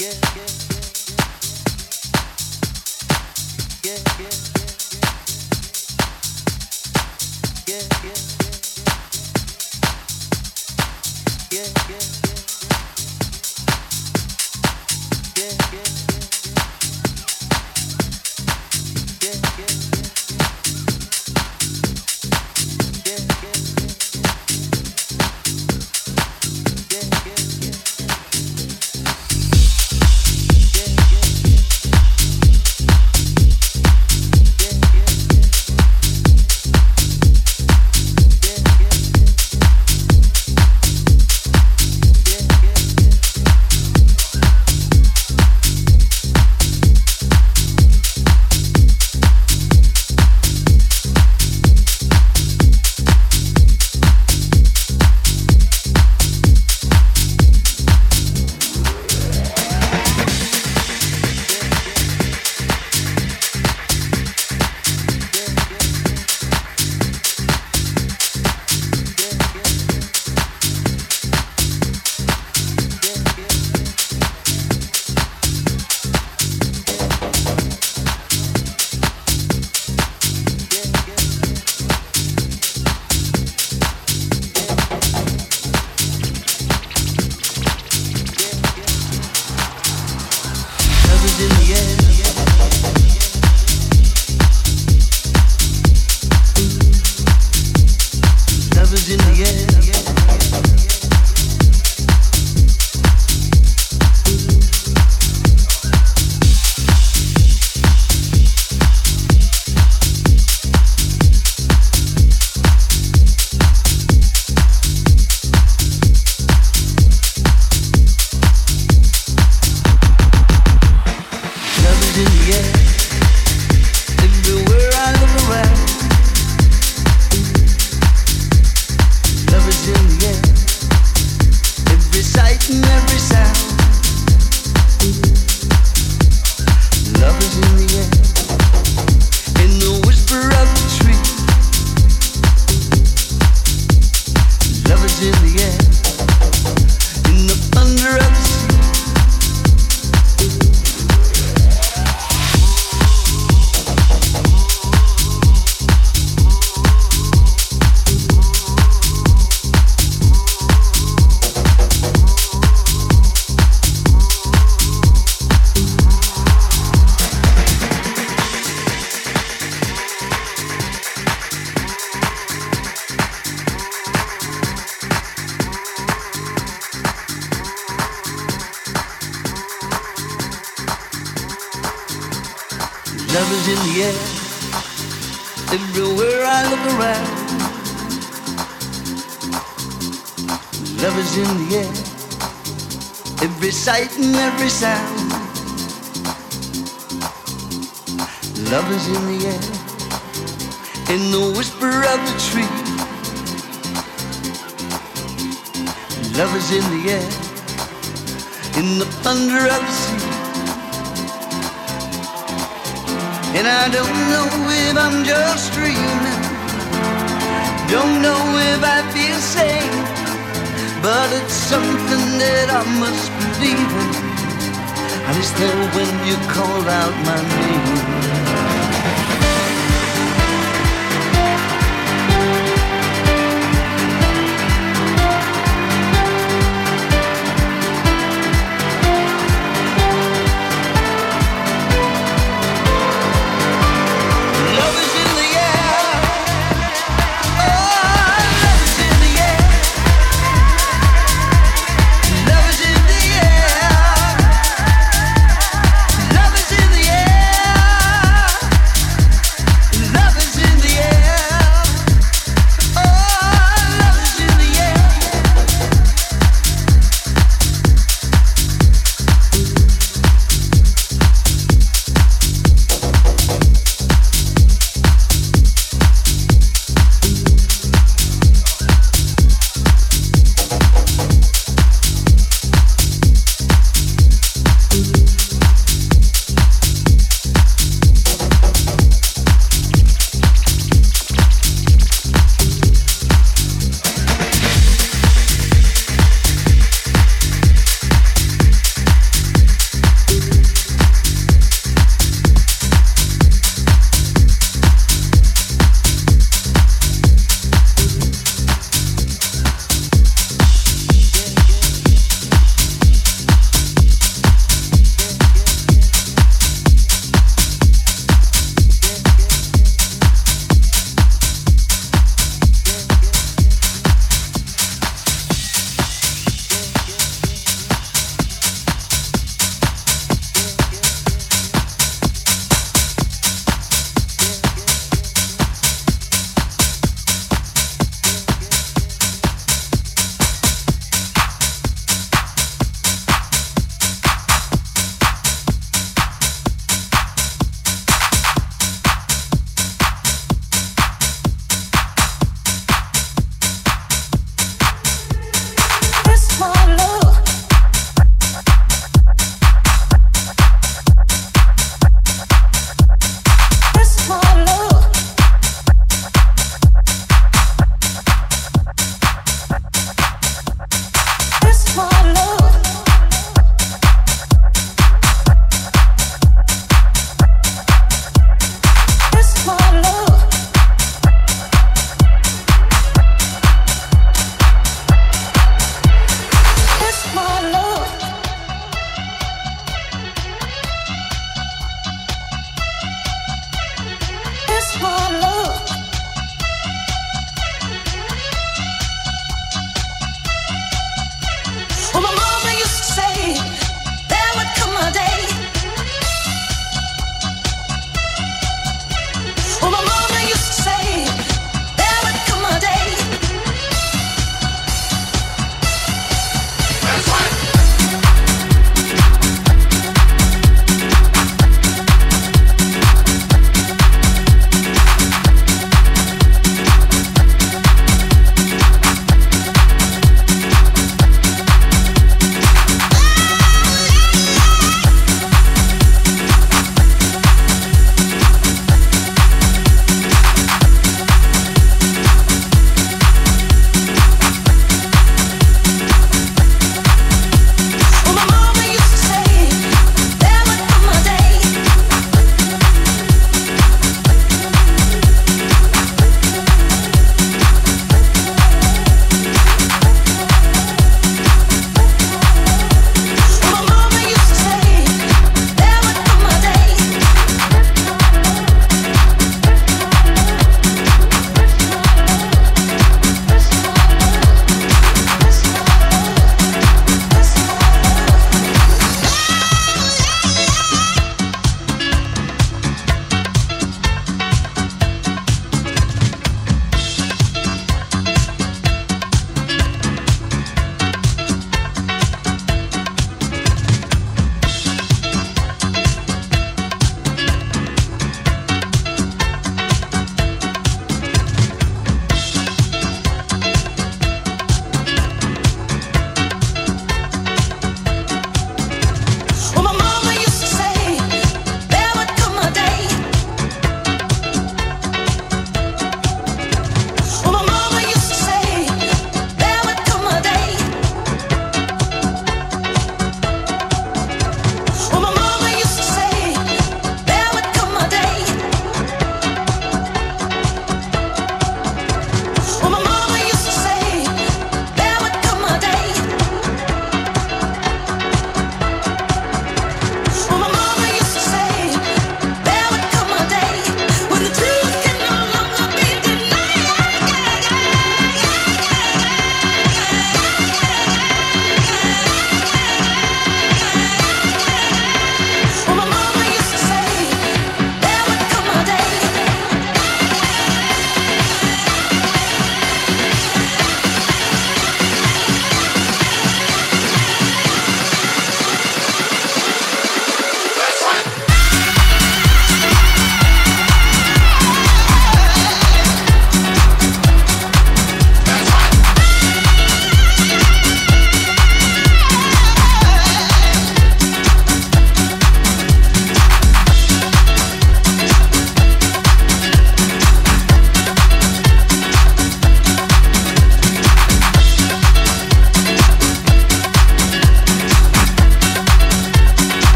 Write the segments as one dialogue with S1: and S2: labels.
S1: yeah,
S2: yeah.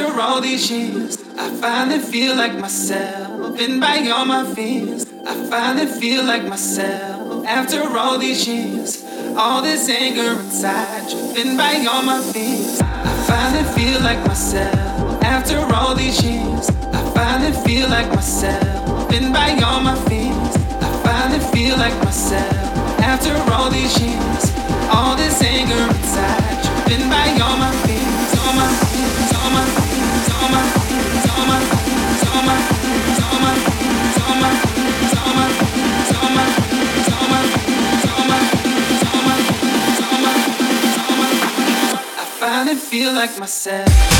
S2: After all these years, I finally feel like myself. Been by all my fears, I finally feel like myself. After all these years, all this anger inside, driven by all my fears. I finally feel like myself. After all these years, I finally feel like myself. Been by all my fears, I finally feel like myself. After all these years, all this anger inside, driven by all my fears, I finally feel like myself.